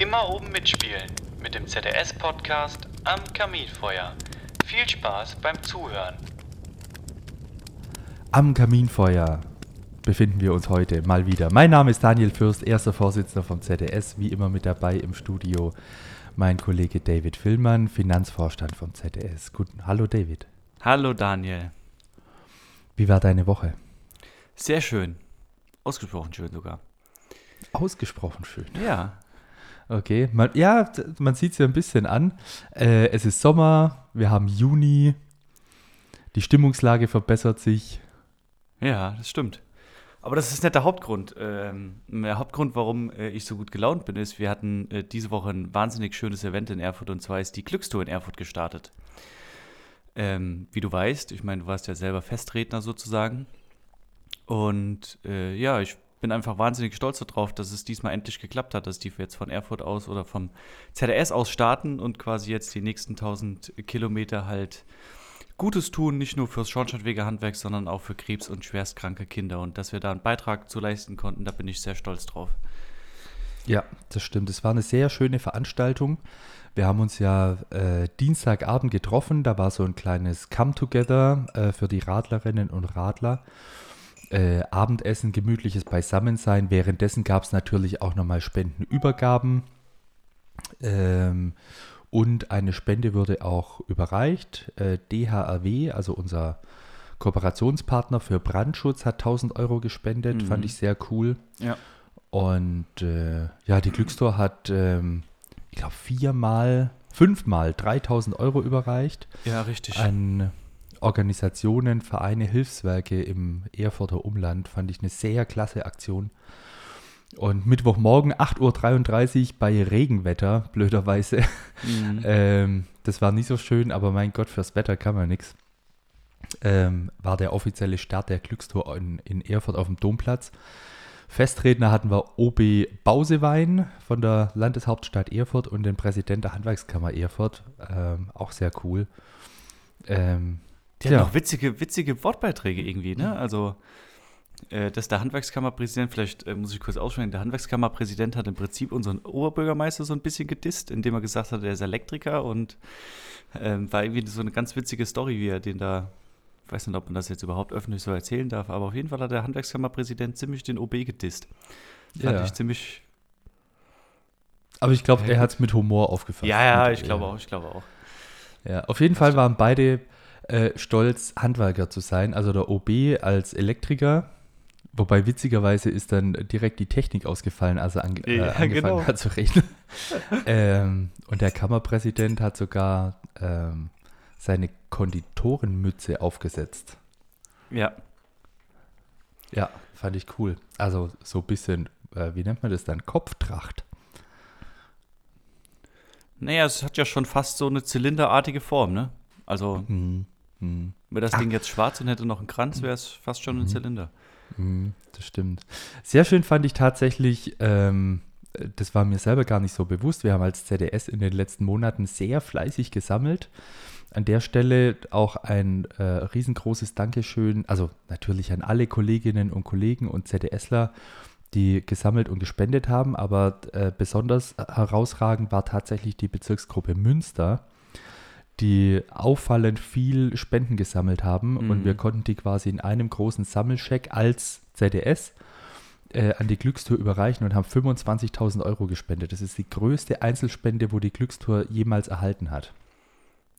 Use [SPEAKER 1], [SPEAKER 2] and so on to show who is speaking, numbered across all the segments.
[SPEAKER 1] Immer oben mitspielen mit dem ZDS-Podcast am Kaminfeuer. Viel Spaß beim Zuhören.
[SPEAKER 2] Am Kaminfeuer befinden wir uns heute mal wieder. Mein Name ist Daniel Fürst, erster Vorsitzender vom ZDS, wie immer mit dabei im Studio mein Kollege David Villmann, Finanzvorstand vom ZDS. Guten Hallo David.
[SPEAKER 3] Hallo Daniel.
[SPEAKER 2] Wie war deine Woche?
[SPEAKER 3] Sehr schön. Ausgesprochen schön sogar.
[SPEAKER 2] Ausgesprochen schön.
[SPEAKER 3] Ja.
[SPEAKER 2] Okay, man, ja, man sieht es ja ein bisschen an. Äh, es ist Sommer, wir haben Juni, die Stimmungslage verbessert sich.
[SPEAKER 3] Ja, das stimmt. Aber das ist nicht der Hauptgrund. Ähm, der Hauptgrund, warum äh, ich so gut gelaunt bin, ist, wir hatten äh, diese Woche ein wahnsinnig schönes Event in Erfurt und zwar ist die Glückstour in Erfurt gestartet. Ähm, wie du weißt, ich meine, du warst ja selber Festredner sozusagen. Und äh, ja, ich bin einfach wahnsinnig stolz darauf, dass es diesmal endlich geklappt hat, dass die jetzt von Erfurt aus oder vom ZDS aus starten und quasi jetzt die nächsten 1000 Kilometer halt Gutes tun, nicht nur fürs Schornsteinfegerhandwerk, sondern auch für krebs- und schwerstkranke Kinder. Und dass wir da einen Beitrag zu leisten konnten, da bin ich sehr stolz drauf.
[SPEAKER 2] Ja, das stimmt. Es war eine sehr schöne Veranstaltung. Wir haben uns ja äh, Dienstagabend getroffen. Da war so ein kleines Come-Together äh, für die Radlerinnen und Radler. Äh, Abendessen, gemütliches Beisammensein. Währenddessen gab es natürlich auch nochmal Spendenübergaben. Ähm, und eine Spende wurde auch überreicht. Äh, DHRW, also unser Kooperationspartner für Brandschutz, hat 1000 Euro gespendet. Mhm. Fand ich sehr cool.
[SPEAKER 3] Ja.
[SPEAKER 2] Und äh, ja, die Glückstor hat, ähm, ich glaube, viermal, fünfmal 3000 Euro überreicht.
[SPEAKER 3] Ja, richtig.
[SPEAKER 2] An Organisationen, Vereine, Hilfswerke im Erfurter Umland. Fand ich eine sehr klasse Aktion. Und Mittwochmorgen 8.33 Uhr bei Regenwetter, blöderweise. Mhm. ähm, das war nicht so schön, aber mein Gott, fürs Wetter kann man nichts. Ähm, war der offizielle Start der Glückstour in, in Erfurt auf dem Domplatz. Festredner hatten wir OB Bausewein von der Landeshauptstadt Erfurt und den Präsident der Handwerkskammer Erfurt. Ähm, auch sehr cool.
[SPEAKER 3] Ähm, die ja. haben auch witzige, witzige Wortbeiträge irgendwie, ne? Also äh, dass der Handwerkskammerpräsident, vielleicht äh, muss ich kurz aussprechen, der Handwerkskammerpräsident hat im Prinzip unseren Oberbürgermeister so ein bisschen gedisst, indem er gesagt hat, er ist Elektriker und ähm, war irgendwie so eine ganz witzige Story, wie er den da, ich weiß nicht, ob man das jetzt überhaupt öffentlich so erzählen darf, aber auf jeden Fall hat der Handwerkskammerpräsident ziemlich den OB gedisst. Fand ja. ich ziemlich.
[SPEAKER 2] Aber ich glaube, er hat es mit Humor aufgefasst.
[SPEAKER 3] Ja, ja, ich glaube auch, ich glaube auch.
[SPEAKER 2] Ja, auf jeden das Fall waren beide äh, stolz, Handwerker zu sein. Also der OB als Elektriker Wobei witzigerweise ist dann direkt die Technik ausgefallen, als er ange äh, ja, angefangen genau. hat zu rechnen. ähm, und der Kammerpräsident hat sogar ähm, seine Konditorenmütze aufgesetzt.
[SPEAKER 3] Ja.
[SPEAKER 2] Ja, fand ich cool. Also so ein bisschen, äh, wie nennt man das dann? Kopftracht.
[SPEAKER 3] Naja, es hat ja schon fast so eine zylinderartige Form, ne? Also, mhm. Mhm. wäre das Ach. Ding jetzt schwarz und hätte noch einen Kranz, wäre es fast schon ein mhm. Zylinder.
[SPEAKER 2] Mhm, das stimmt. Sehr schön fand ich tatsächlich, ähm, das war mir selber gar nicht so bewusst. Wir haben als ZDS in den letzten Monaten sehr fleißig gesammelt. An der Stelle auch ein äh, riesengroßes Dankeschön, also natürlich an alle Kolleginnen und Kollegen und ZDSler, die gesammelt und gespendet haben, aber äh, besonders herausragend war tatsächlich die Bezirksgruppe Münster, die auffallend viel Spenden gesammelt haben mhm. und wir konnten die quasi in einem großen Sammelscheck als ZDS äh, an die Glückstour überreichen und haben 25.000 Euro gespendet. Das ist die größte Einzelspende, wo die Glückstour jemals erhalten hat.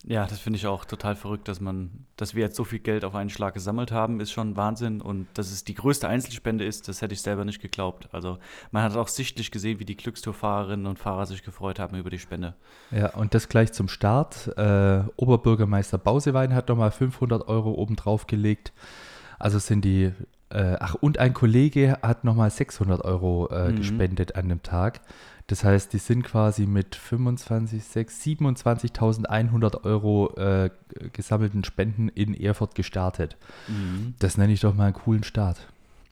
[SPEAKER 3] Ja, das finde ich auch total verrückt, dass man, dass wir jetzt so viel Geld auf einen Schlag gesammelt haben, ist schon Wahnsinn. Und dass es die größte Einzelspende ist, das hätte ich selber nicht geglaubt. Also man hat auch sichtlich gesehen, wie die Glückstourfahrerinnen und Fahrer sich gefreut haben über die Spende.
[SPEAKER 2] Ja, und das gleich zum Start. Äh, Oberbürgermeister Bausewein hat nochmal 500 Euro obendrauf gelegt. Also sind die, äh, ach, und ein Kollege hat nochmal 600 Euro äh, mhm. gespendet an dem Tag. Das heißt, die sind quasi mit 25, 6, 27.100 Euro äh, gesammelten Spenden in Erfurt gestartet. Mhm. Das nenne ich doch mal einen coolen Start.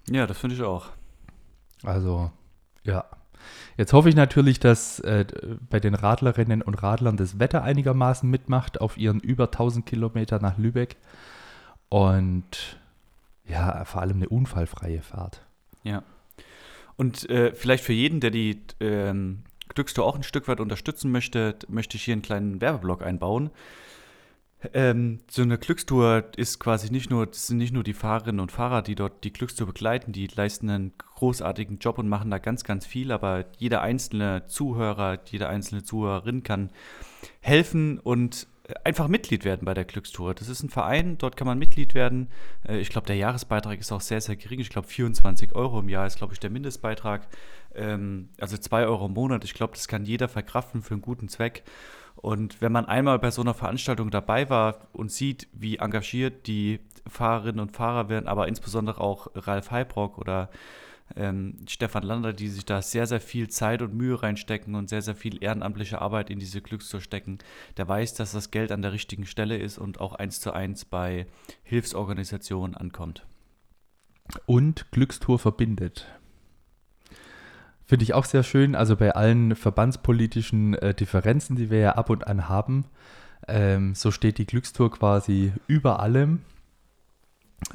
[SPEAKER 3] Ja, das finde ich auch.
[SPEAKER 2] Also, ja. Jetzt hoffe ich natürlich, dass äh, bei den Radlerinnen und Radlern das Wetter einigermaßen mitmacht auf ihren über 1000 Kilometer nach Lübeck. Und ja, vor allem eine unfallfreie Fahrt.
[SPEAKER 3] Ja. Und äh, vielleicht für jeden, der die ähm, Glückstour auch ein Stück weit unterstützen möchte, möchte ich hier einen kleinen Werbeblock einbauen. Ähm, so eine Glückstour ist quasi nicht nur, das sind nicht nur die Fahrerinnen und Fahrer, die dort die Glückstour begleiten, die leisten einen großartigen Job und machen da ganz, ganz viel, aber jeder einzelne Zuhörer, jede einzelne Zuhörerin kann helfen und einfach Mitglied werden bei der Glückstour. Das ist ein Verein, dort kann man Mitglied werden. Äh, ich glaube, der Jahresbeitrag ist auch sehr, sehr gering. Ich glaube, 24 Euro im Jahr ist, glaube ich, der Mindestbeitrag. Ähm, also 2 Euro im Monat. Ich glaube, das kann jeder verkraften für einen guten Zweck. Und wenn man einmal bei so einer Veranstaltung dabei war und sieht, wie engagiert die Fahrerinnen und Fahrer werden, aber insbesondere auch Ralf Heibrock oder ähm, Stefan Lander, die sich da sehr, sehr viel Zeit und Mühe reinstecken und sehr, sehr viel ehrenamtliche Arbeit in diese Glückstour stecken, der weiß, dass das Geld an der richtigen Stelle ist und auch eins zu eins bei Hilfsorganisationen ankommt.
[SPEAKER 2] Und Glückstour verbindet. Finde ich auch sehr schön. Also bei allen verbandspolitischen äh, Differenzen, die wir ja ab und an haben, ähm, so steht die Glückstour quasi über allem.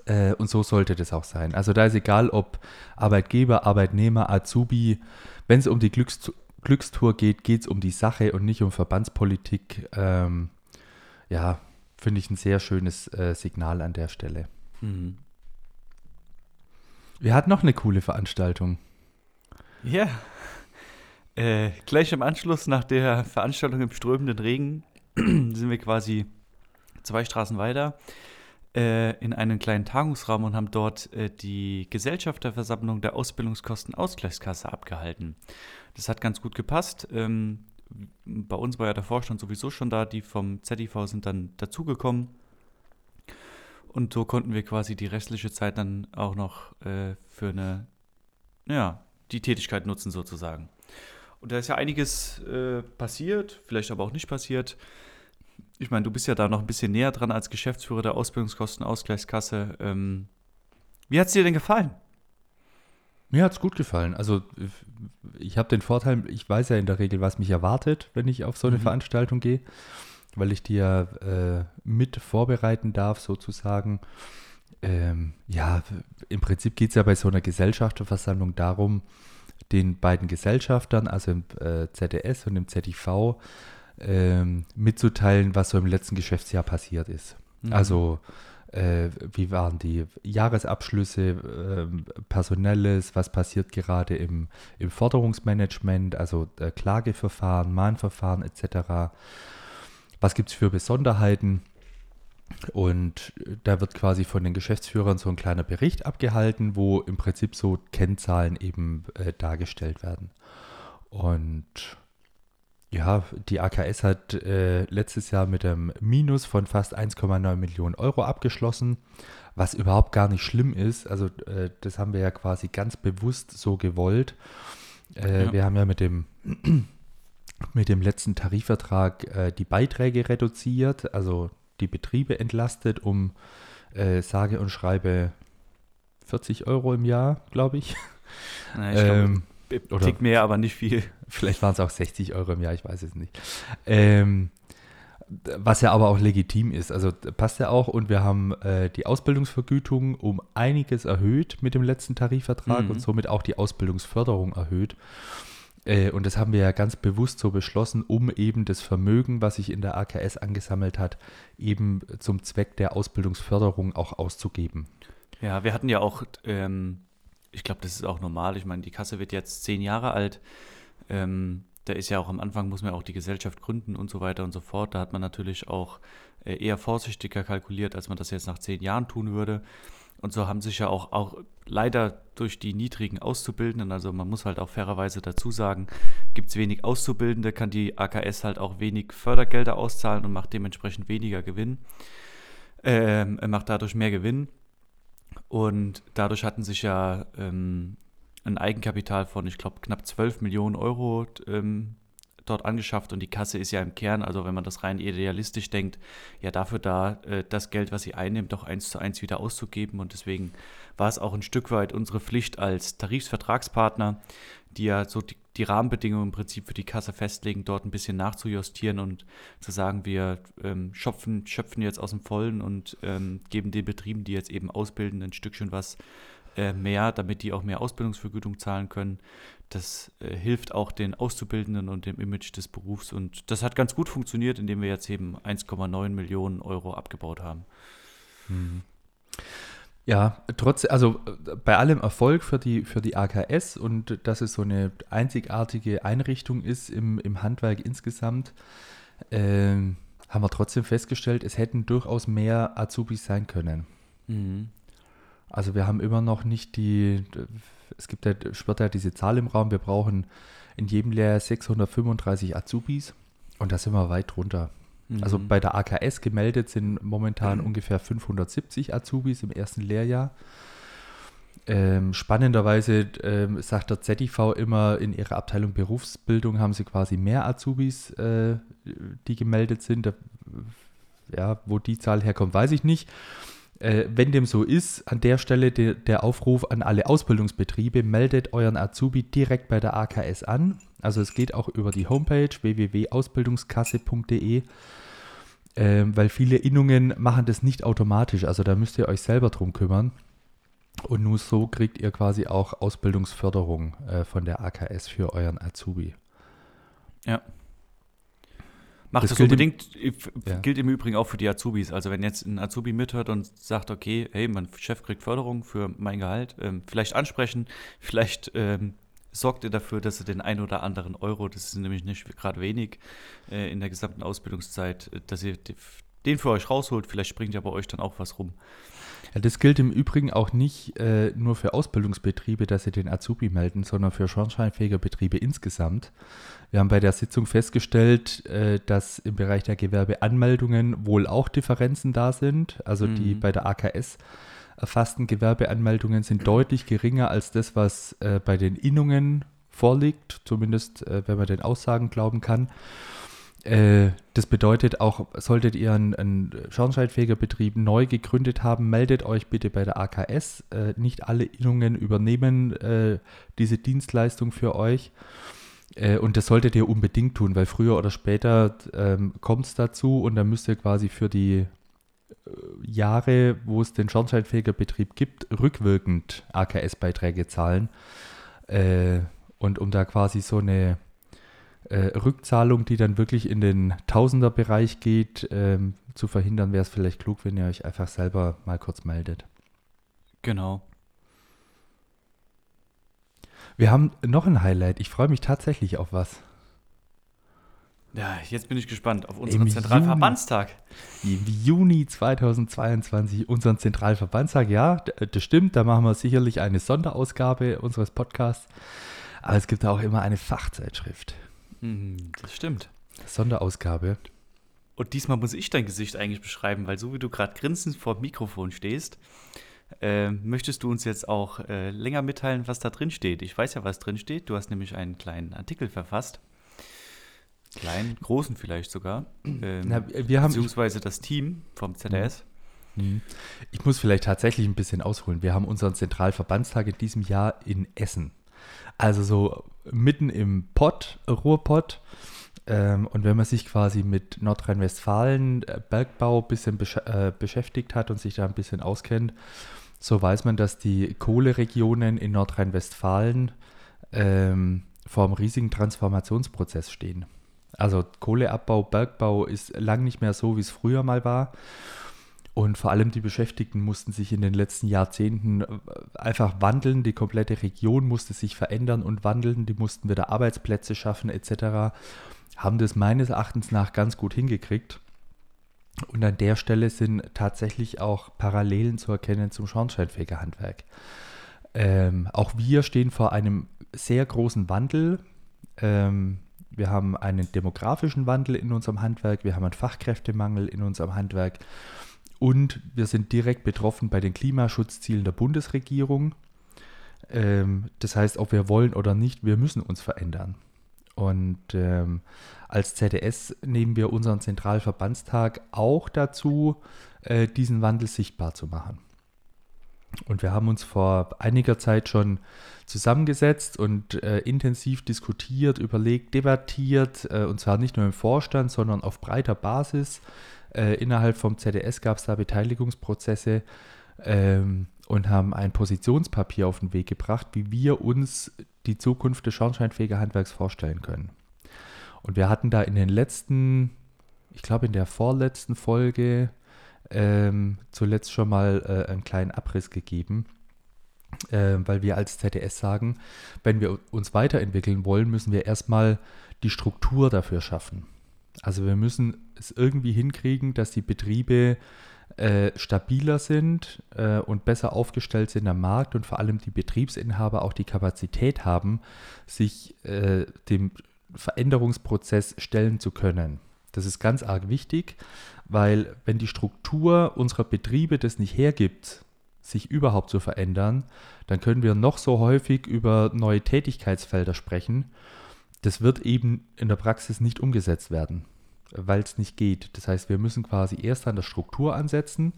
[SPEAKER 2] Äh, und so sollte das auch sein. Also da ist egal, ob Arbeitgeber, Arbeitnehmer, Azubi, wenn es um die Glückstour, Glückstour geht, geht es um die Sache und nicht um Verbandspolitik. Ähm, ja, finde ich ein sehr schönes äh, Signal an der Stelle. Mhm. Wir hatten noch eine coole Veranstaltung.
[SPEAKER 3] Ja. Äh, gleich im Anschluss nach der Veranstaltung im strömenden Regen sind wir quasi zwei Straßen weiter äh, in einen kleinen Tagungsraum und haben dort äh, die Gesellschafterversammlung der Ausbildungskostenausgleichskasse abgehalten. Das hat ganz gut gepasst. Ähm, bei uns war ja der Vorstand sowieso schon da, die vom ZIV sind dann dazugekommen. Und so konnten wir quasi die restliche Zeit dann auch noch äh, für eine ja, die Tätigkeit nutzen sozusagen. Und da ist ja einiges äh, passiert, vielleicht aber auch nicht passiert. Ich meine, du bist ja da noch ein bisschen näher dran als Geschäftsführer der Ausbildungskostenausgleichskasse. Ähm, wie hat es dir denn gefallen?
[SPEAKER 2] Mir hat es gut gefallen. Also ich habe den Vorteil, ich weiß ja in der Regel, was mich erwartet, wenn ich auf so eine mhm. Veranstaltung gehe, weil ich die ja äh, mit vorbereiten darf sozusagen. Ähm, ja, im Prinzip geht es ja bei so einer Gesellschafterversammlung darum, den beiden Gesellschaftern, also im äh, ZDS und im ZIV, ähm, mitzuteilen, was so im letzten Geschäftsjahr passiert ist. Mhm. Also äh, wie waren die Jahresabschlüsse, äh, personelles, was passiert gerade im, im Forderungsmanagement, also äh, Klageverfahren, Mahnverfahren etc. Was gibt es für Besonderheiten? Und da wird quasi von den Geschäftsführern so ein kleiner Bericht abgehalten, wo im Prinzip so Kennzahlen eben äh, dargestellt werden. Und ja, die AKS hat äh, letztes Jahr mit einem Minus von fast 1,9 Millionen Euro abgeschlossen, was überhaupt gar nicht schlimm ist. Also äh, das haben wir ja quasi ganz bewusst so gewollt. Äh, ja. Wir haben ja mit dem mit dem letzten Tarifvertrag äh, die Beiträge reduziert, also die Betriebe entlastet um äh, sage und schreibe 40 Euro im Jahr, glaube ich.
[SPEAKER 3] Na, ich ähm, glaub, oder Tick mehr, aber nicht viel.
[SPEAKER 2] Vielleicht waren es auch 60 Euro im Jahr, ich weiß es nicht. Ähm, was ja aber auch legitim ist. Also passt ja auch. Und wir haben äh, die Ausbildungsvergütung um einiges erhöht mit dem letzten Tarifvertrag mhm. und somit auch die Ausbildungsförderung erhöht. Äh, und das haben wir ja ganz bewusst so beschlossen, um eben das Vermögen, was sich in der AKS angesammelt hat, eben zum Zweck der Ausbildungsförderung auch auszugeben.
[SPEAKER 3] Ja, wir hatten ja auch, ähm, ich glaube, das ist auch normal. Ich meine, die Kasse wird jetzt zehn Jahre alt. Ähm, da ist ja auch am Anfang, muss man auch die Gesellschaft gründen und so weiter und so fort. Da hat man natürlich auch äh, eher vorsichtiger kalkuliert, als man das jetzt nach zehn Jahren tun würde. Und so haben sich ja auch, auch leider durch die niedrigen Auszubildenden, also man muss halt auch fairerweise dazu sagen, gibt es wenig Auszubildende, kann die AKS halt auch wenig Fördergelder auszahlen und macht dementsprechend weniger Gewinn. Ähm, macht dadurch mehr Gewinn. Und dadurch hatten sich ja ähm, ein Eigenkapital von, ich glaube, knapp 12 Millionen Euro ähm, dort angeschafft. Und die Kasse ist ja im Kern, also wenn man das rein idealistisch denkt, ja dafür da, äh, das Geld, was sie einnimmt, doch eins zu eins wieder auszugeben. Und deswegen war es auch ein Stück weit unsere Pflicht als Tarifsvertragspartner, die ja so die, die Rahmenbedingungen im Prinzip für die Kasse festlegen, dort ein bisschen nachzujustieren und zu sagen, wir ähm, schöpfen, schöpfen jetzt aus dem Vollen und ähm, geben den Betrieben, die jetzt eben ausbilden, ein Stückchen was äh, mehr, damit die auch mehr Ausbildungsvergütung zahlen können. Das äh, hilft auch den Auszubildenden und dem Image des Berufs. Und das hat ganz gut funktioniert, indem wir jetzt eben 1,9 Millionen Euro abgebaut haben.
[SPEAKER 2] Mhm. Ja, trotz, also äh, bei allem Erfolg für die, für die AKS und dass es so eine einzigartige Einrichtung ist im, im Handwerk insgesamt, äh, haben wir trotzdem festgestellt, es hätten durchaus mehr Azubis sein können. Mhm. Also wir haben immer noch nicht die, es gibt ja, schwirrt ja diese Zahl im Raum, wir brauchen in jedem Lehrjahr 635 Azubis und da sind wir weit drunter. Also mhm. bei der AKS gemeldet sind momentan mhm. ungefähr 570 Azubis im ersten Lehrjahr. Ähm, spannenderweise ähm, sagt der ZIV immer, in ihrer Abteilung Berufsbildung haben sie quasi mehr Azubis, äh, die gemeldet sind. Da, ja, wo die Zahl herkommt, weiß ich nicht. Äh, wenn dem so ist, an der Stelle de, der Aufruf an alle Ausbildungsbetriebe, meldet euren Azubi direkt bei der AKS an. Also es geht auch über die Homepage www.ausbildungskasse.de ähm, weil viele Innungen machen das nicht automatisch. Also da müsst ihr euch selber drum kümmern. Und nur so kriegt ihr quasi auch Ausbildungsförderung äh, von der AKS für euren Azubi.
[SPEAKER 3] Ja. Macht das, das unbedingt, im, ja. gilt im Übrigen auch für die Azubis. Also wenn jetzt ein Azubi mithört und sagt, okay, hey, mein Chef kriegt Förderung für mein Gehalt, ähm, vielleicht ansprechen, vielleicht ähm, sorgt ihr dafür, dass ihr den ein oder anderen Euro, das ist nämlich nicht gerade wenig äh, in der gesamten Ausbildungszeit, äh, dass ihr den für euch rausholt. Vielleicht springt ja bei euch dann auch was rum.
[SPEAKER 2] Ja, das gilt im Übrigen auch nicht äh, nur für Ausbildungsbetriebe, dass sie den Azubi melden, sondern für schornsteinfähige Betriebe insgesamt. Wir haben bei der Sitzung festgestellt, äh, dass im Bereich der Gewerbeanmeldungen wohl auch Differenzen da sind. Also mhm. die bei der AKS erfassten Gewerbeanmeldungen sind deutlich geringer als das, was äh, bei den Innungen vorliegt, zumindest äh, wenn man den Aussagen glauben kann. Äh, das bedeutet auch, solltet ihr einen, einen Schornsteinfegerbetrieb neu gegründet haben, meldet euch bitte bei der AKS. Äh, nicht alle Innungen übernehmen äh, diese Dienstleistung für euch. Und das solltet ihr unbedingt tun, weil früher oder später ähm, kommt es dazu und dann müsst ihr quasi für die Jahre, wo es den Schornsteinfegerbetrieb gibt, rückwirkend AKS-Beiträge zahlen. Äh, und um da quasi so eine äh, Rückzahlung, die dann wirklich in den Tausenderbereich geht, ähm, zu verhindern, wäre es vielleicht klug, wenn ihr euch einfach selber mal kurz meldet.
[SPEAKER 3] Genau.
[SPEAKER 2] Wir haben noch ein Highlight. Ich freue mich tatsächlich auf was.
[SPEAKER 3] Ja, jetzt bin ich gespannt auf unseren Im Zentralverbandstag.
[SPEAKER 2] Juni, Im Juni 2022 unseren Zentralverbandstag. Ja, das stimmt. Da machen wir sicherlich eine Sonderausgabe unseres Podcasts. Aber es gibt auch immer eine Fachzeitschrift.
[SPEAKER 3] Mhm, das stimmt.
[SPEAKER 2] Sonderausgabe.
[SPEAKER 3] Und diesmal muss ich dein Gesicht eigentlich beschreiben, weil so wie du gerade grinsend vor dem Mikrofon stehst, äh, möchtest du uns jetzt auch äh, länger mitteilen, was da drin steht. Ich weiß ja, was drin steht. Du hast nämlich einen kleinen Artikel verfasst. Kleinen, großen vielleicht sogar. Ähm,
[SPEAKER 2] Na, wir haben,
[SPEAKER 3] beziehungsweise das Team vom ZDS.
[SPEAKER 2] Mhm. Mhm. Ich muss vielleicht tatsächlich ein bisschen ausholen. Wir haben unseren Zentralverbandstag in diesem Jahr in Essen. Also so mitten im Pott, Ruhrpott. Ähm, und wenn man sich quasi mit Nordrhein-Westfalen, äh, Bergbau ein bisschen besch äh, beschäftigt hat und sich da ein bisschen auskennt, so weiß man, dass die Kohleregionen in Nordrhein-Westfalen ähm, vor einem riesigen Transformationsprozess stehen. Also Kohleabbau, Bergbau ist lang nicht mehr so, wie es früher mal war. Und vor allem die Beschäftigten mussten sich in den letzten Jahrzehnten äh, einfach wandeln. Die komplette Region musste sich verändern und wandeln. Die mussten wieder Arbeitsplätze schaffen etc. Haben das meines Erachtens nach ganz gut hingekriegt. Und an der Stelle sind tatsächlich auch Parallelen zu erkennen zum Schornsteinfegerhandwerk. Ähm, auch wir stehen vor einem sehr großen Wandel. Ähm, wir haben einen demografischen Wandel in unserem Handwerk, wir haben einen Fachkräftemangel in unserem Handwerk und wir sind direkt betroffen bei den Klimaschutzzielen der Bundesregierung. Ähm, das heißt, ob wir wollen oder nicht, wir müssen uns verändern. Und ähm, als ZDS nehmen wir unseren Zentralverbandstag auch dazu, äh, diesen Wandel sichtbar zu machen. Und wir haben uns vor einiger Zeit schon zusammengesetzt und äh, intensiv diskutiert, überlegt, debattiert, äh, und zwar nicht nur im Vorstand, sondern auf breiter Basis. Äh, innerhalb vom ZDS gab es da Beteiligungsprozesse, ähm, und haben ein Positionspapier auf den Weg gebracht, wie wir uns die Zukunft des Schornsteinfegerhandwerks vorstellen können. Und wir hatten da in den letzten, ich glaube in der vorletzten Folge, ähm, zuletzt schon mal äh, einen kleinen Abriss gegeben, äh, weil wir als ZDS sagen, wenn wir uns weiterentwickeln wollen, müssen wir erstmal die Struktur dafür schaffen. Also wir müssen es irgendwie hinkriegen, dass die Betriebe äh, stabiler sind äh, und besser aufgestellt sind am Markt und vor allem die Betriebsinhaber auch die Kapazität haben, sich äh, dem Veränderungsprozess stellen zu können. Das ist ganz arg wichtig, weil wenn die Struktur unserer Betriebe das nicht hergibt, sich überhaupt zu verändern, dann können wir noch so häufig über neue Tätigkeitsfelder sprechen. Das wird eben in der Praxis nicht umgesetzt werden, weil es nicht geht. Das heißt, wir müssen quasi erst an der Struktur ansetzen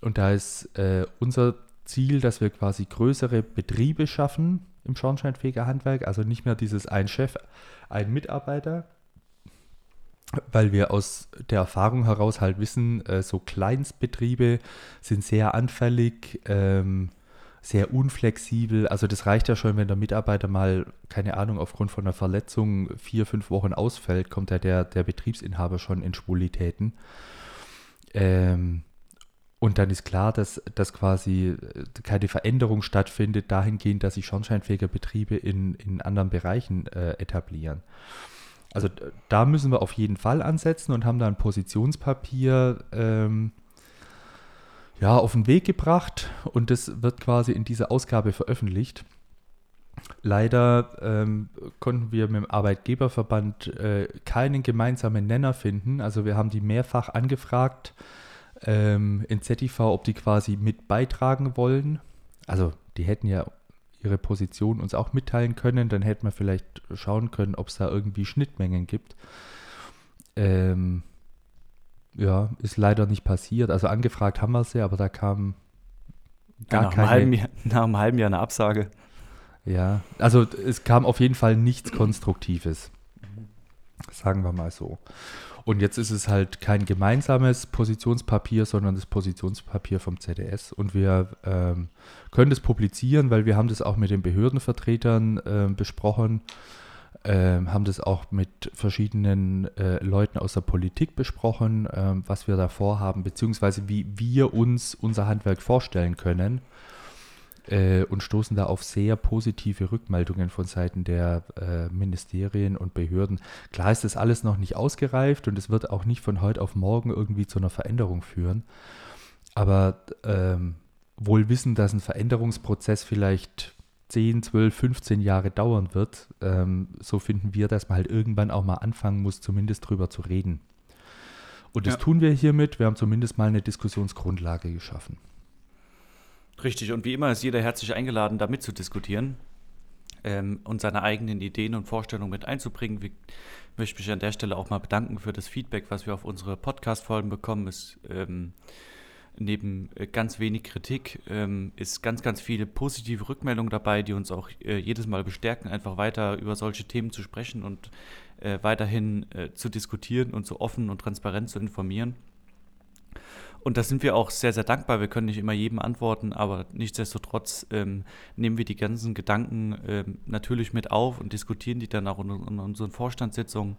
[SPEAKER 2] und da ist äh, unser Ziel, dass wir quasi größere Betriebe schaffen im Schornsteinfegerhandwerk, also nicht mehr dieses ein Chef, ein Mitarbeiter, weil wir aus der Erfahrung heraus halt wissen, äh, so Kleinstbetriebe sind sehr anfällig, ähm, sehr unflexibel. Also das reicht ja schon, wenn der Mitarbeiter mal, keine Ahnung, aufgrund von einer Verletzung vier, fünf Wochen ausfällt, kommt ja der, der Betriebsinhaber schon in Schwulitäten. Ähm, und dann ist klar, dass, dass quasi äh, keine Veränderung stattfindet, dahingehend, dass sich schornsteinfähiger Betriebe in, in anderen Bereichen äh, etablieren. Also da müssen wir auf jeden Fall ansetzen und haben da ein Positionspapier ähm, ja, auf den Weg gebracht und das wird quasi in dieser Ausgabe veröffentlicht. Leider ähm, konnten wir mit dem Arbeitgeberverband äh, keinen gemeinsamen Nenner finden. Also wir haben die mehrfach angefragt ähm, in ZTV, ob die quasi mit beitragen wollen. Also die hätten ja ihre Position uns auch mitteilen können, dann hätten wir vielleicht schauen können, ob es da irgendwie Schnittmengen gibt. Ähm, ja, ist leider nicht passiert. Also angefragt haben wir sie, aber da kam
[SPEAKER 3] gar ja, nach, keine, einem halben Jahr, nach einem halben Jahr eine Absage.
[SPEAKER 2] Ja, also es kam auf jeden Fall nichts Konstruktives. Sagen wir mal so. Und jetzt ist es halt kein gemeinsames Positionspapier, sondern das Positionspapier vom ZDS. Und wir ähm, können das publizieren, weil wir haben das auch mit den Behördenvertretern äh, besprochen, äh, haben das auch mit verschiedenen äh, Leuten aus der Politik besprochen, ähm, was wir da vorhaben, beziehungsweise wie wir uns unser Handwerk vorstellen können äh, und stoßen da auf sehr positive Rückmeldungen von Seiten der äh, Ministerien und Behörden. Klar ist das alles noch nicht ausgereift und es wird auch nicht von heute auf morgen irgendwie zu einer Veränderung führen. Aber ähm, wohl wissen, dass ein Veränderungsprozess vielleicht 10, 12, 15 Jahre dauern wird, ähm, so finden wir, dass man halt irgendwann auch mal anfangen muss, zumindest drüber zu reden. Und das ja. tun wir hiermit. Wir haben zumindest mal eine Diskussionsgrundlage geschaffen.
[SPEAKER 3] Richtig, und wie immer ist jeder herzlich eingeladen, da mitzudiskutieren ähm, und seine eigenen Ideen und Vorstellungen mit einzubringen. Ich möchte mich an der Stelle auch mal bedanken für das Feedback, was wir auf unsere Podcast-Folgen bekommen. Es, ähm, neben äh, ganz wenig Kritik ähm, ist ganz, ganz viele positive Rückmeldungen dabei, die uns auch äh, jedes Mal bestärken, einfach weiter über solche Themen zu sprechen und äh, weiterhin äh, zu diskutieren und so offen und transparent zu informieren. Und da sind wir auch sehr, sehr dankbar. Wir können nicht immer jedem antworten, aber nichtsdestotrotz ähm, nehmen wir die ganzen Gedanken ähm, natürlich mit auf und diskutieren die dann auch in, in, unseren Vorstandssitzungen,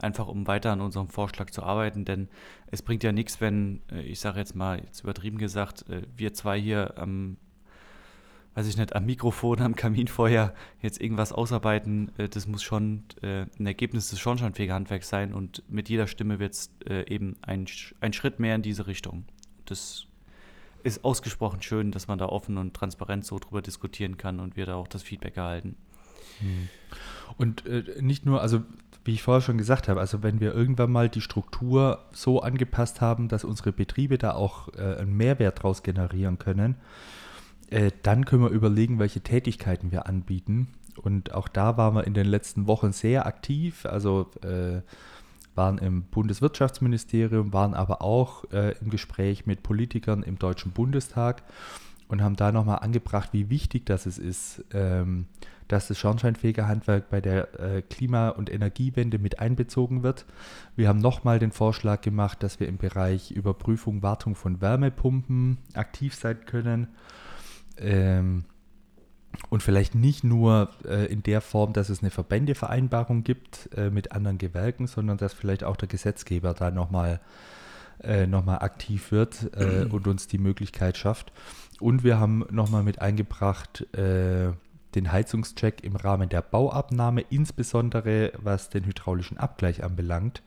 [SPEAKER 3] einfach um weiter an unserem Vorschlag zu arbeiten. Denn es bringt ja nichts, wenn, äh, ich sage jetzt mal, jetzt übertrieben gesagt, äh, wir zwei hier am weiß ich nicht, am Mikrofon, am Kaminfeuer jetzt irgendwas ausarbeiten, äh, das muss schon äh, ein Ergebnis des Schornsteinfegerhandwerks sein und mit jeder Stimme wird es äh, eben ein, ein Schritt mehr in diese Richtung. Das ist ausgesprochen schön, dass man da offen und transparent so drüber diskutieren kann und wir da auch das Feedback erhalten.
[SPEAKER 2] Hm. Und äh, nicht nur, also wie ich vorher schon gesagt habe, also wenn wir irgendwann mal die Struktur so angepasst haben, dass unsere Betriebe da auch äh, einen Mehrwert draus generieren können, äh, dann können wir überlegen, welche Tätigkeiten wir anbieten. Und auch da waren wir in den letzten Wochen sehr aktiv. Also äh, waren im Bundeswirtschaftsministerium, waren aber auch äh, im Gespräch mit Politikern im Deutschen Bundestag und haben da nochmal angebracht, wie wichtig das ist, ähm, dass das Schornsteinfegerhandwerk bei der äh, Klima- und Energiewende mit einbezogen wird. Wir haben nochmal den Vorschlag gemacht, dass wir im Bereich Überprüfung, Wartung von Wärmepumpen aktiv sein können Ähm, und vielleicht nicht nur äh, in der Form, dass es eine Verbändevereinbarung gibt äh, mit anderen Gewerken, sondern dass vielleicht auch der Gesetzgeber da nochmal äh, noch aktiv wird äh, und uns die Möglichkeit schafft. Und wir haben nochmal mit eingebracht äh, den Heizungscheck im Rahmen der Bauabnahme, insbesondere was den hydraulischen Abgleich anbelangt,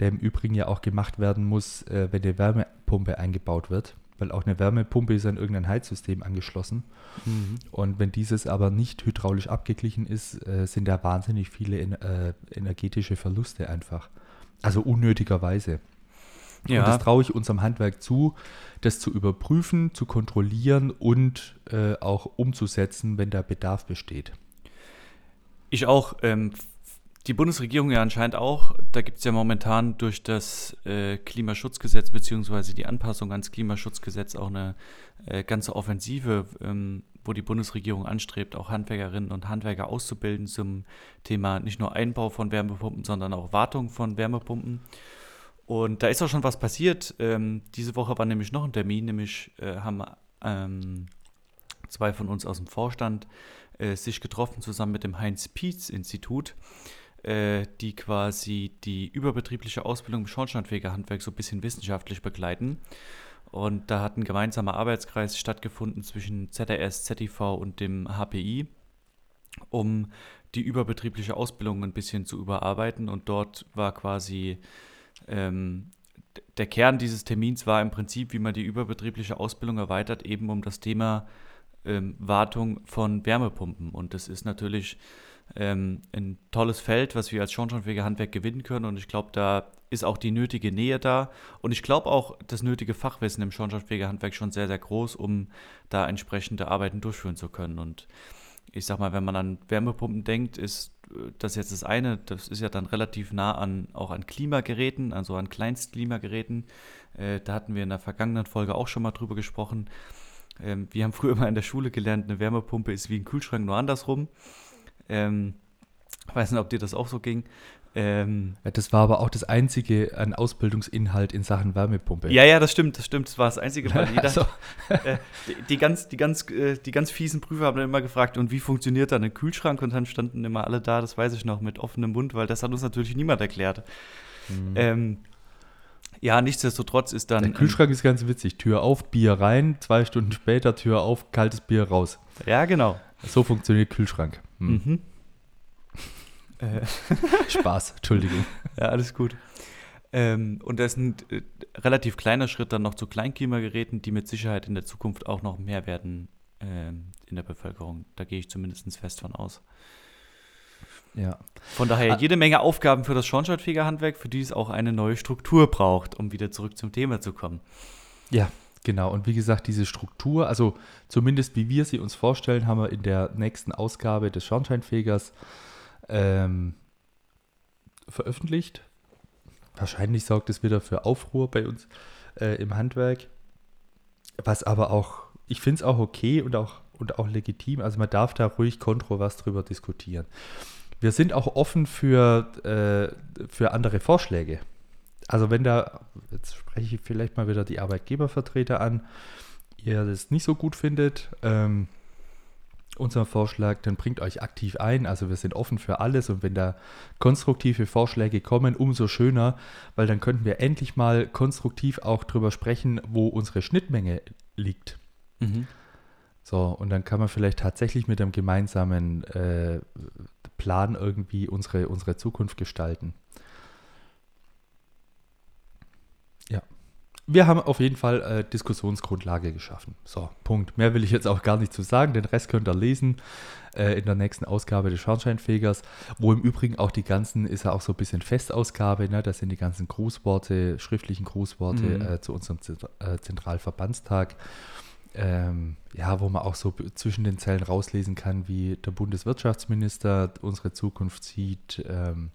[SPEAKER 2] der im Übrigen ja auch gemacht werden muss, äh, wenn eine Wärmepumpe eingebaut wird weil auch eine Wärmepumpe ist an irgendein Heizsystem angeschlossen. Mhm. Und wenn dieses aber nicht hydraulisch abgeglichen ist, äh, sind da wahnsinnig viele äh, energetische Verluste einfach. Also unnötigerweise. Ja. Und das traue ich unserem Handwerk zu, das zu überprüfen, zu kontrollieren und äh, auch umzusetzen, wenn da Bedarf besteht.
[SPEAKER 3] Ich auch. Ähm, die Bundesregierung ja anscheinend auch. Da gibt es ja momentan durch das äh, Klimaschutzgesetz beziehungsweise die Anpassung ans Klimaschutzgesetz auch eine äh, ganze Offensive, ähm, wo die Bundesregierung anstrebt, auch Handwerkerinnen und Handwerker auszubilden zum Thema nicht nur Einbau von Wärmepumpen, sondern auch Wartung von Wärmepumpen. Und da ist auch schon was passiert. Ähm, diese Woche war nämlich noch ein Termin, nämlich äh, haben ähm, zwei von uns aus dem Vorstand äh, sich getroffen, zusammen mit dem Heinz-Pietz-Institut äh, die quasi die überbetriebliche Ausbildung im Schornsteinfegerhandwerk so ein bisschen wissenschaftlich begleiten. Und da hat ein gemeinsamer Arbeitskreis stattgefunden zwischen ZRS, ZTV und dem HPI, um die überbetriebliche Ausbildung ein bisschen zu überarbeiten. Und dort war quasi ähm, der Kern dieses Termins war im Prinzip, wie man die überbetriebliche Ausbildung erweitert, eben um das Thema ähm, Wartung von Wärmepumpen. Und das ist natürlich ähm, ein tolles Feld, was wir als Schornsteinfeger Handwerk gewinnen können. Und ich glaube, da ist auch die nötige Nähe da. Und ich glaube auch, das nötige Fachwissen im Schornsteinfeger Handwerk schon sehr, sehr groß, um da entsprechende Arbeiten durchführen zu können. Und ich sag mal, wenn man an Wärmepumpen denkt, ist äh, das jetzt das eine, das ist ja dann relativ nah an auch an Klimageräten, also an Kleinstklimageräten. Äh, da hatten wir in der vergangenen Folge auch schon mal drüber gesprochen. Ähm, wir haben früher mal in der Schule gelernt, eine Wärmepumpe ist wie ein Kühlschrank, nur andersrum. Ähm, weiß nicht, ob dir das auch so ging.
[SPEAKER 2] Ähm, das war aber auch das einzige an Ausbildungsinhalt in Sachen Wärmepumpe.
[SPEAKER 3] Ja, ja, das stimmt, das stimmt. Das war das einzige. Weil jeder, also. äh, die, die, ganz, die, ganz, äh, die ganz fiesen Prüfer haben dann immer gefragt, und wie funktioniert dann ein Kühlschrank? Und dann standen immer alle da, das weiß ich noch, mit offenem Mund, weil das hat uns natürlich niemand erklärt. Mhm. Ähm, ja, nichtsdestotrotz ist dann.
[SPEAKER 2] Der Kühlschrank ist ganz witzig. Tür auf, Bier rein, zwei Stunden später Tür auf, kaltes Bier raus.
[SPEAKER 3] Ja, genau.
[SPEAKER 2] So funktioniert Kühlschrank. Hm. Mhm. Äh. Spaß, Entschuldigung.
[SPEAKER 3] Ja, alles gut. Ähm, und das ist ein äh, relativ kleiner Schritt dann noch zu Kleinklimageräten, die mit Sicherheit in der Zukunft auch noch mehr werden ähm, in der Bevölkerung. Da gehe ich zumindest fest von aus. Ja. Von daher ah. jede Menge Aufgaben für das Schornsteinfegerhandwerk, für die es auch eine neue Struktur braucht, um wieder zurück zum Thema zu kommen.
[SPEAKER 2] Ja, Genau, und wie gesagt, diese Struktur, also zumindest wie wir sie uns vorstellen, haben wir in der nächsten Ausgabe des Schornsteinfegers ähm, veröffentlicht. Wahrscheinlich sorgt es wieder für Aufruhr bei uns äh, im Handwerk. Was aber auch, ich finde es auch okay und auch, und auch legitim. Also man darf da ruhig kontrovers drüber diskutieren. Wir sind auch offen für, äh, für andere Vorschläge. Also wenn da, jetzt spreche ich vielleicht mal wieder die Arbeitgebervertreter an, ihr das nicht so gut findet, ähm, unser Vorschlag, dann bringt euch aktiv ein. Also wir sind offen für alles und wenn da konstruktive Vorschläge kommen, umso schöner, weil dann könnten wir endlich mal konstruktiv auch drüber sprechen, wo unsere Schnittmenge liegt. Mhm. So, und dann kann man vielleicht tatsächlich mit einem gemeinsamen äh, Plan irgendwie unsere, unsere Zukunft gestalten. Wir haben auf jeden Fall äh, Diskussionsgrundlage geschaffen. So, Punkt. Mehr will ich jetzt auch gar nicht zu sagen. Den Rest könnt ihr lesen äh, in der nächsten Ausgabe des Schornsteinfegers, wo im Übrigen auch die ganzen, ist ja auch so ein bisschen Festausgabe, ne? das sind die ganzen Grußworte, schriftlichen Grußworte mhm. äh, zu unserem Z äh, Zentralverbandstag. Ähm, ja, wo man auch so zwischen den Zeilen rauslesen kann, wie der Bundeswirtschaftsminister unsere Zukunft sieht. Ähm,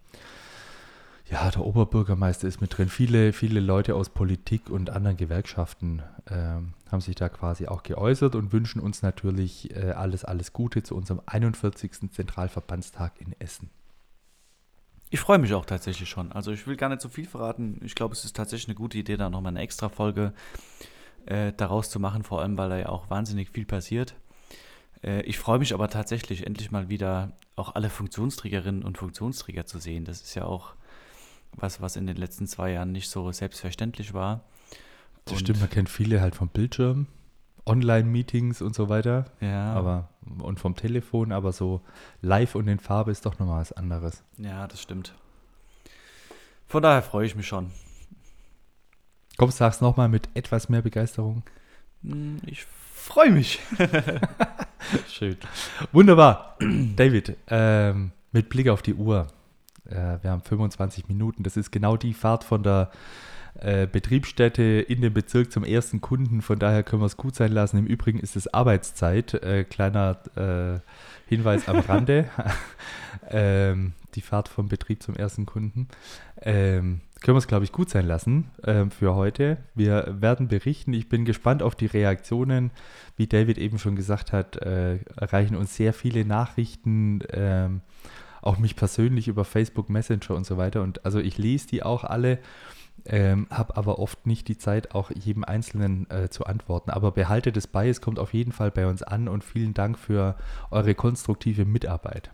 [SPEAKER 2] ja, der Oberbürgermeister ist mit drin. Viele, viele Leute aus Politik und anderen Gewerkschaften ähm, haben sich da quasi auch geäußert und wünschen uns natürlich äh, alles, alles Gute zu unserem 41. Zentralverbandstag in Essen.
[SPEAKER 3] Ich freue mich auch tatsächlich schon. Also ich will gar nicht so viel verraten. Ich glaube, es ist tatsächlich eine gute Idee, da nochmal eine extra Folge äh, daraus zu machen, vor allem weil da ja auch wahnsinnig viel passiert. Äh, ich freue mich aber tatsächlich, endlich mal wieder auch alle Funktionsträgerinnen und Funktionsträger zu sehen. Das ist ja auch was, was in den letzten zwei Jahren nicht so selbstverständlich war.
[SPEAKER 2] Das
[SPEAKER 3] Und-
[SPEAKER 2] stimmt, man kennt viele halt vom Bildschirm, Online-Meetings und so weiter.
[SPEAKER 3] Ja,
[SPEAKER 2] Aber und vom Telefon, aber so live und in Farbe ist doch nochmal was anderes.
[SPEAKER 3] ja, das stimmt. Von daher freue ich mich schon.
[SPEAKER 2] Komm, sag's nochmal mit etwas mehr Begeisterung.
[SPEAKER 3] Hm, Ich freue mich.
[SPEAKER 2] Schön. Wunderbar. David, ähm, mit Blick auf die Uhr. Äh, wir haben 25 Minuten. Das ist genau die Fahrt von der äh, Betriebsstätte in den Bezirk zum ersten Kunden. Von daher können wir es gut sein lassen. Im Übrigen ist es Arbeitszeit. Äh, kleiner äh, Hinweis am Rande. ähm, die Fahrt vom Betrieb zum ersten Kunden. Ähm, können wir es, glaube ich, gut sein lassen ähm, für heute. Wir werden berichten. Ich bin gespannt auf die Reaktionen. Wie David eben schon gesagt hat, äh, erreichen uns sehr viele Nachrichten, ähm, auch mich persönlich über Facebook Messenger und so weiter. Und also ich lese die auch alle, ähm, habe aber oft nicht die Zeit, auch jedem Einzelnen äh, zu antworten. Aber behaltet es bei, es kommt auf jeden Fall bei uns an und vielen Dank für eure konstruktive Mitarbeit.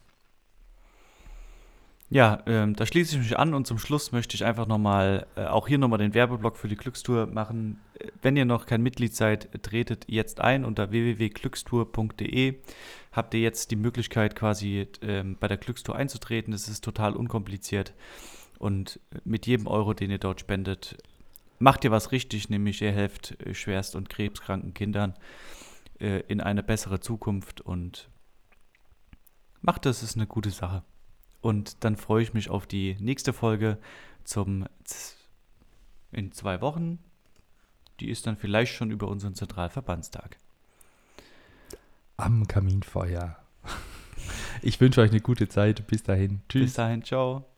[SPEAKER 3] Ja, ähm, da schließe ich mich an und zum Schluss möchte ich einfach nochmal, äh, auch hier nochmal den Werbeblock für die Glückstour machen. Äh, Wenn ihr noch kein Mitglied seid, tretet jetzt ein unter www.glückstour.de. Habt ihr jetzt die Möglichkeit quasi ähm, bei der Glückstour einzutreten. Das ist total unkompliziert und mit jedem Euro, den ihr dort spendet, macht ihr was richtig, nämlich ihr helft äh, schwerst- und krebskranken Kindern äh, in eine bessere Zukunft und macht das, ist eine gute Sache. Und dann freue ich mich auf die nächste Folge zum Z- in zwei Wochen. Die ist dann vielleicht schon über unseren Zentralverbandstag.
[SPEAKER 2] Am Kaminfeuer. Ich wünsche euch eine gute Zeit. Bis dahin. Tschüss.
[SPEAKER 3] Bis dahin, ciao.